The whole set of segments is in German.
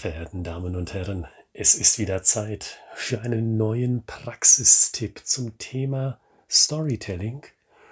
verehrten Damen und Herren, es ist wieder Zeit für einen neuen Praxistipp zum Thema Storytelling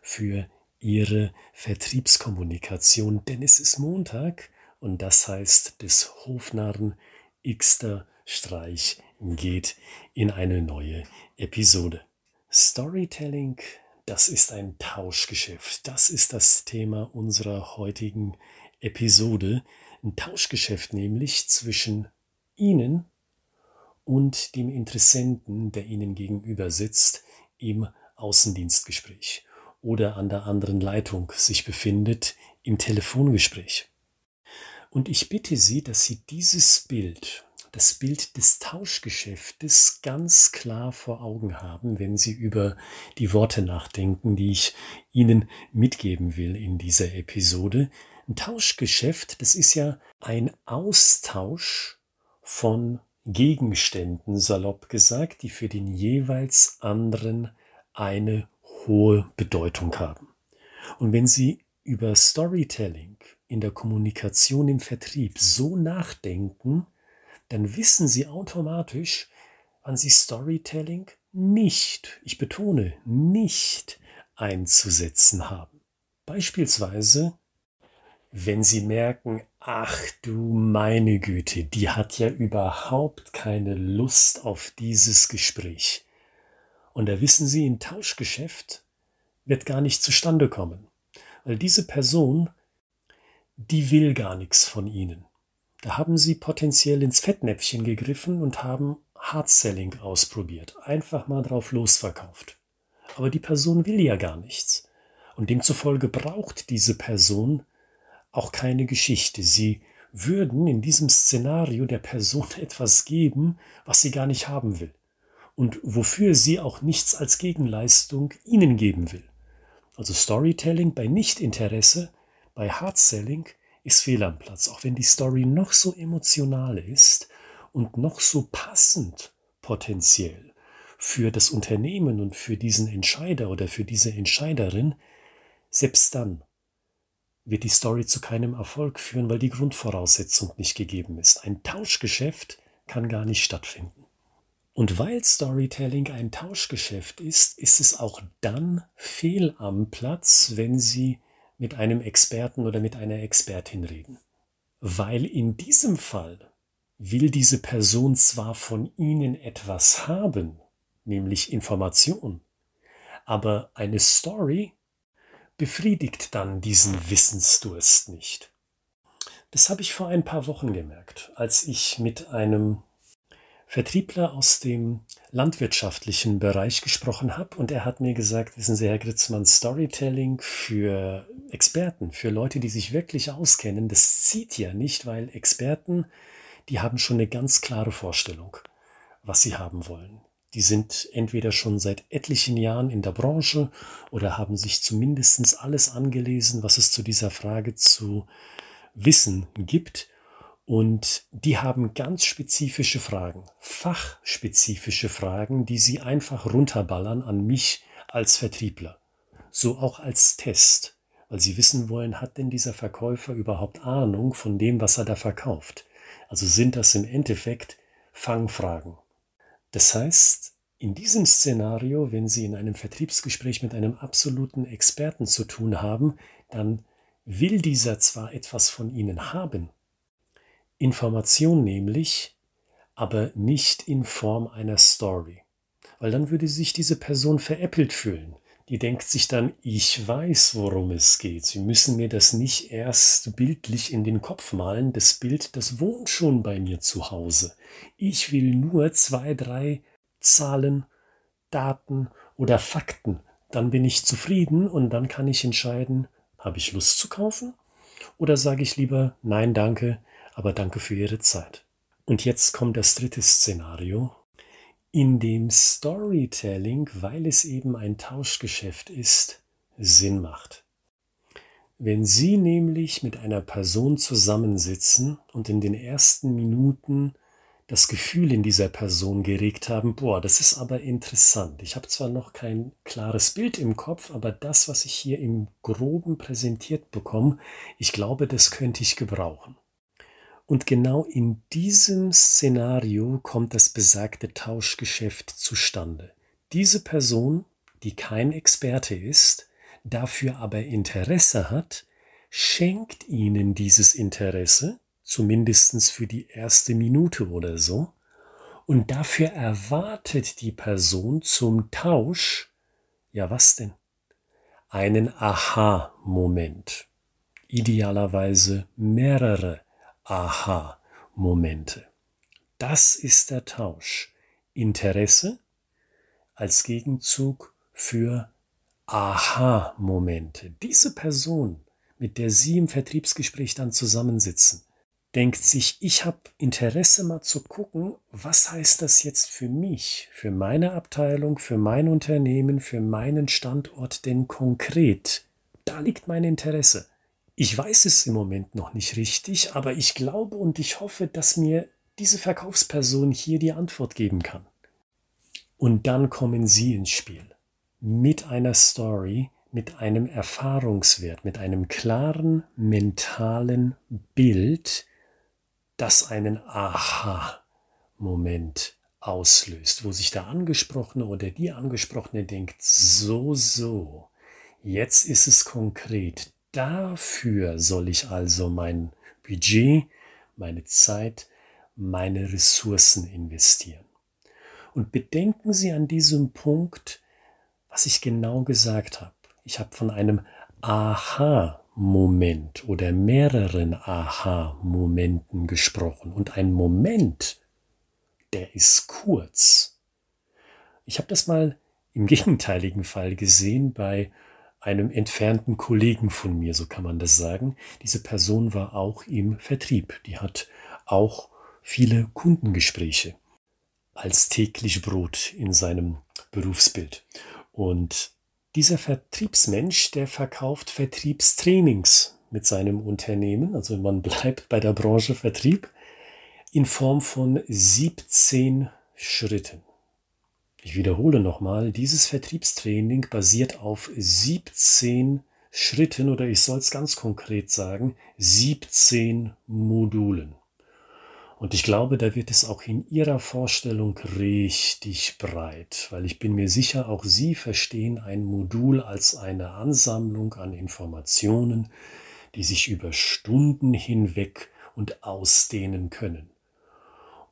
für Ihre Vertriebskommunikation, denn es ist Montag und das heißt, des Hofnarren Xter Streich geht in eine neue Episode. Storytelling, das ist ein Tauschgeschäft. Das ist das Thema unserer heutigen Episode. Ein Tauschgeschäft nämlich zwischen Ihnen und dem Interessenten, der Ihnen gegenüber sitzt, im Außendienstgespräch oder an der anderen Leitung sich befindet im Telefongespräch. Und ich bitte Sie, dass Sie dieses Bild, das Bild des Tauschgeschäftes ganz klar vor Augen haben, wenn Sie über die Worte nachdenken, die ich Ihnen mitgeben will in dieser Episode, ein Tauschgeschäft, das ist ja ein Austausch von Gegenständen, salopp gesagt, die für den jeweils anderen eine hohe Bedeutung haben. Und wenn Sie über Storytelling in der Kommunikation im Vertrieb so nachdenken, dann wissen Sie automatisch, wann Sie Storytelling nicht, ich betone, nicht einzusetzen haben. Beispielsweise wenn Sie merken, ach du meine Güte, die hat ja überhaupt keine Lust auf dieses Gespräch. Und da wissen Sie, ein Tauschgeschäft wird gar nicht zustande kommen, weil diese Person, die will gar nichts von Ihnen. Da haben Sie potenziell ins Fettnäpfchen gegriffen und haben Hard-Selling ausprobiert, einfach mal drauf losverkauft. Aber die Person will ja gar nichts. Und demzufolge braucht diese Person auch keine Geschichte. Sie würden in diesem Szenario der Person etwas geben, was sie gar nicht haben will und wofür sie auch nichts als Gegenleistung ihnen geben will. Also Storytelling bei Nichtinteresse, bei Hardselling ist fehl am Platz, auch wenn die Story noch so emotional ist und noch so passend potenziell für das Unternehmen und für diesen Entscheider oder für diese Entscheiderin, selbst dann wird die Story zu keinem Erfolg führen, weil die Grundvoraussetzung nicht gegeben ist. Ein Tauschgeschäft kann gar nicht stattfinden. Und weil Storytelling ein Tauschgeschäft ist, ist es auch dann fehl am Platz, wenn Sie mit einem Experten oder mit einer Expertin reden. Weil in diesem Fall will diese Person zwar von Ihnen etwas haben, nämlich Information, aber eine Story befriedigt dann diesen Wissensdurst nicht. Das habe ich vor ein paar Wochen gemerkt, als ich mit einem Vertriebler aus dem landwirtschaftlichen Bereich gesprochen habe und er hat mir gesagt, wissen Sie, Herr Gritzmann, Storytelling für Experten, für Leute, die sich wirklich auskennen, das zieht ja nicht, weil Experten, die haben schon eine ganz klare Vorstellung, was sie haben wollen. Die sind entweder schon seit etlichen Jahren in der Branche oder haben sich zumindest alles angelesen, was es zu dieser Frage zu wissen gibt. Und die haben ganz spezifische Fragen, fachspezifische Fragen, die sie einfach runterballern an mich als Vertriebler. So auch als Test, weil sie wissen wollen, hat denn dieser Verkäufer überhaupt Ahnung von dem, was er da verkauft? Also sind das im Endeffekt Fangfragen. Das heißt, in diesem Szenario, wenn Sie in einem Vertriebsgespräch mit einem absoluten Experten zu tun haben, dann will dieser zwar etwas von Ihnen haben, Information nämlich, aber nicht in Form einer Story. Weil dann würde sich diese Person veräppelt fühlen. Die denkt sich dann, ich weiß, worum es geht. Sie müssen mir das nicht erst bildlich in den Kopf malen. Das Bild, das wohnt schon bei mir zu Hause. Ich will nur zwei, drei Zahlen, Daten oder Fakten. Dann bin ich zufrieden und dann kann ich entscheiden, habe ich Lust zu kaufen oder sage ich lieber, nein, danke, aber danke für Ihre Zeit. Und jetzt kommt das dritte Szenario, in dem Storytelling, weil es eben ein Tauschgeschäft ist, Sinn macht. Wenn Sie nämlich mit einer Person zusammensitzen und in den ersten Minuten das Gefühl in dieser Person geregt haben, boah, das ist aber interessant. Ich habe zwar noch kein klares Bild im Kopf, aber das, was ich hier im groben präsentiert bekomme, ich glaube, das könnte ich gebrauchen. Und genau in diesem Szenario kommt das besagte Tauschgeschäft zustande. Diese Person, die kein Experte ist, dafür aber Interesse hat, schenkt ihnen dieses Interesse, zumindest für die erste Minute oder so, und dafür erwartet die Person zum Tausch, ja was denn? Einen Aha-Moment. Idealerweise mehrere Aha-Momente. Das ist der Tausch. Interesse als Gegenzug für Aha-Momente. Diese Person, mit der Sie im Vertriebsgespräch dann zusammensitzen, denkt sich, ich habe Interesse mal zu gucken, was heißt das jetzt für mich, für meine Abteilung, für mein Unternehmen, für meinen Standort denn konkret? Da liegt mein Interesse. Ich weiß es im Moment noch nicht richtig, aber ich glaube und ich hoffe, dass mir diese Verkaufsperson hier die Antwort geben kann. Und dann kommen Sie ins Spiel mit einer Story, mit einem Erfahrungswert, mit einem klaren mentalen Bild, das einen Aha-Moment auslöst, wo sich der Angesprochene oder die Angesprochene denkt, so, so, jetzt ist es konkret. Dafür soll ich also mein Budget, meine Zeit, meine Ressourcen investieren. Und bedenken Sie an diesem Punkt, was ich genau gesagt habe. Ich habe von einem Aha Moment oder mehreren Aha-Momenten gesprochen. Und ein Moment, der ist kurz. Ich habe das mal im gegenteiligen Fall gesehen bei einem entfernten Kollegen von mir, so kann man das sagen. Diese Person war auch im Vertrieb. Die hat auch viele Kundengespräche als täglich Brot in seinem Berufsbild. Und dieser Vertriebsmensch, der verkauft Vertriebstrainings mit seinem Unternehmen, also man bleibt bei der Branche Vertrieb, in Form von 17 Schritten. Ich wiederhole nochmal, dieses Vertriebstraining basiert auf 17 Schritten oder ich soll es ganz konkret sagen, 17 Modulen. Und ich glaube, da wird es auch in Ihrer Vorstellung richtig breit, weil ich bin mir sicher, auch Sie verstehen ein Modul als eine Ansammlung an Informationen, die sich über Stunden hinweg und ausdehnen können.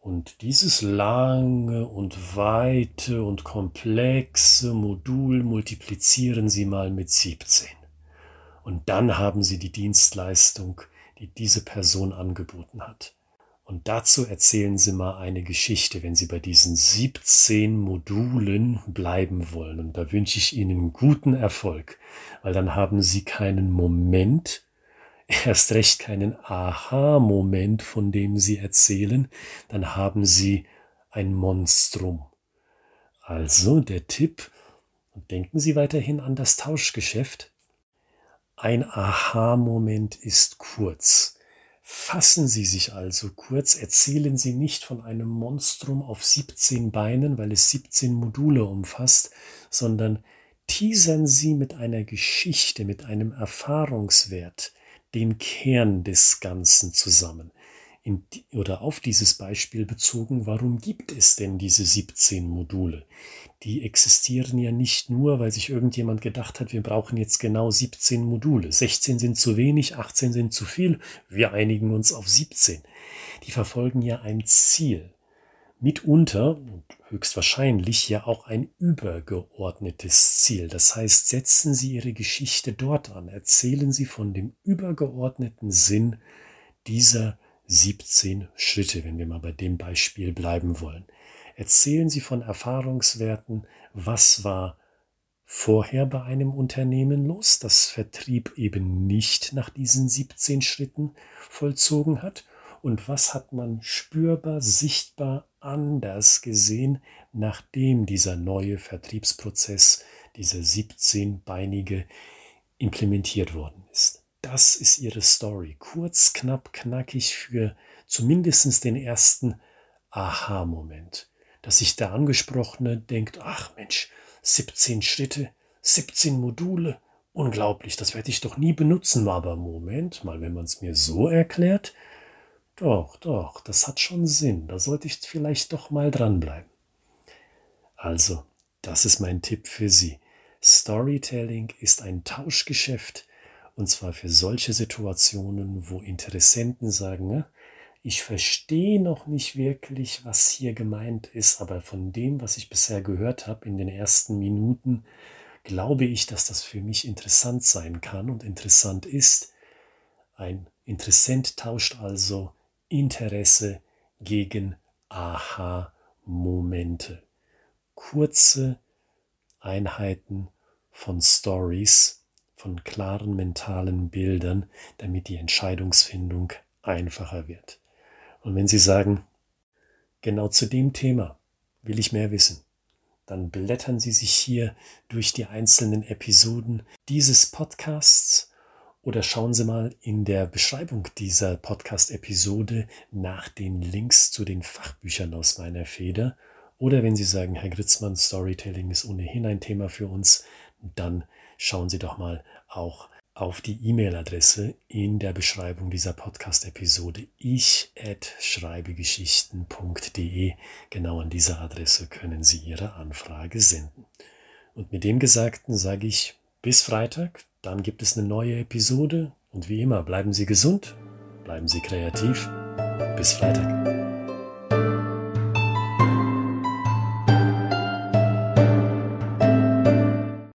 Und dieses lange und weite und komplexe Modul multiplizieren Sie mal mit 17. Und dann haben Sie die Dienstleistung, die diese Person angeboten hat. Und dazu erzählen Sie mal eine Geschichte, wenn Sie bei diesen 17 Modulen bleiben wollen. Und da wünsche ich Ihnen guten Erfolg, weil dann haben Sie keinen Moment, erst recht keinen Aha-Moment, von dem Sie erzählen, dann haben Sie ein Monstrum. Also der Tipp, denken Sie weiterhin an das Tauschgeschäft. Ein Aha-Moment ist kurz. Fassen Sie sich also kurz, erzählen Sie nicht von einem Monstrum auf 17 Beinen, weil es 17 Module umfasst, sondern teasern Sie mit einer Geschichte, mit einem Erfahrungswert den Kern des Ganzen zusammen in, oder auf dieses Beispiel bezogen, warum gibt es denn diese 17 Module? Die existieren ja nicht nur, weil sich irgendjemand gedacht hat, wir brauchen jetzt genau 17 Module. 16 sind zu wenig, 18 sind zu viel, wir einigen uns auf 17. Die verfolgen ja ein Ziel. Mitunter und höchstwahrscheinlich ja auch ein übergeordnetes Ziel. Das heißt, setzen Sie Ihre Geschichte dort an, erzählen Sie von dem übergeordneten Sinn dieser 17 Schritte, wenn wir mal bei dem Beispiel bleiben wollen. Erzählen Sie von Erfahrungswerten, was war vorher bei einem Unternehmen los, das Vertrieb eben nicht nach diesen 17 Schritten vollzogen hat und was hat man spürbar, sichtbar anders gesehen, nachdem dieser neue Vertriebsprozess, dieser 17-beinige implementiert worden ist. Das ist ihre Story. Kurz, knapp, knackig für zumindest den ersten Aha-Moment. Dass sich der Angesprochene denkt, ach Mensch, 17 Schritte, 17 Module, unglaublich, das werde ich doch nie benutzen. Aber Moment mal, wenn man es mir so erklärt, Doch, doch, das hat schon Sinn. Da sollte ich vielleicht doch mal dranbleiben. Also, das ist mein Tipp für Sie. Storytelling ist ein Tauschgeschäft und zwar für solche Situationen, wo Interessenten sagen, ich verstehe noch nicht wirklich, was hier gemeint ist, aber von dem, was ich bisher gehört habe in den ersten Minuten, glaube ich, dass das für mich interessant sein kann und interessant ist. Ein Interessent tauscht also Interesse gegen Aha-Momente. Kurze Einheiten von Stories, von klaren mentalen Bildern, damit die Entscheidungsfindung einfacher wird. Und wenn Sie sagen, genau zu dem Thema will ich mehr wissen, dann blättern Sie sich hier durch die einzelnen Episoden dieses Podcasts oder schauen Sie mal in der Beschreibung dieser Podcast-Episode nach den Links zu den Fachbüchern aus meiner Feder. Oder wenn Sie sagen, Herr Gritzmann, Storytelling ist ohnehin ein Thema für uns, dann schauen Sie doch mal auch auf die E-Mail-Adresse in der Beschreibung dieser Podcast-Episode ich at schreibegeschichten.de. Genau an dieser Adresse können Sie Ihre Anfrage senden. Und mit dem Gesagten sage ich bis Freitag, dann gibt es eine neue Episode und wie immer bleiben Sie gesund, bleiben Sie kreativ. Bis Freitag.